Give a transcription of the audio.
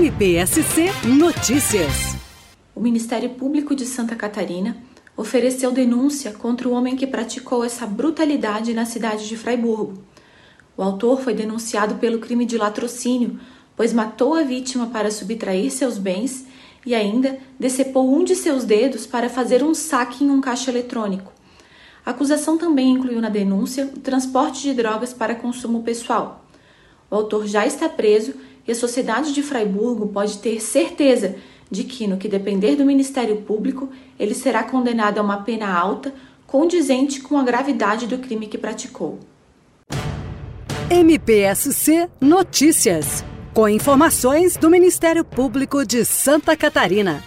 MPSC Notícias. O Ministério Público de Santa Catarina ofereceu denúncia contra o homem que praticou essa brutalidade na cidade de Fraiburgo. O autor foi denunciado pelo crime de latrocínio, pois matou a vítima para subtrair seus bens e ainda decepou um de seus dedos para fazer um saque em um caixa eletrônico. A acusação também incluiu na denúncia o transporte de drogas para consumo pessoal. O autor já está preso e a sociedade de Fraiburgo pode ter certeza de que, no que depender do Ministério Público, ele será condenado a uma pena alta condizente com a gravidade do crime que praticou. MPSC Notícias. Com informações do Ministério Público de Santa Catarina.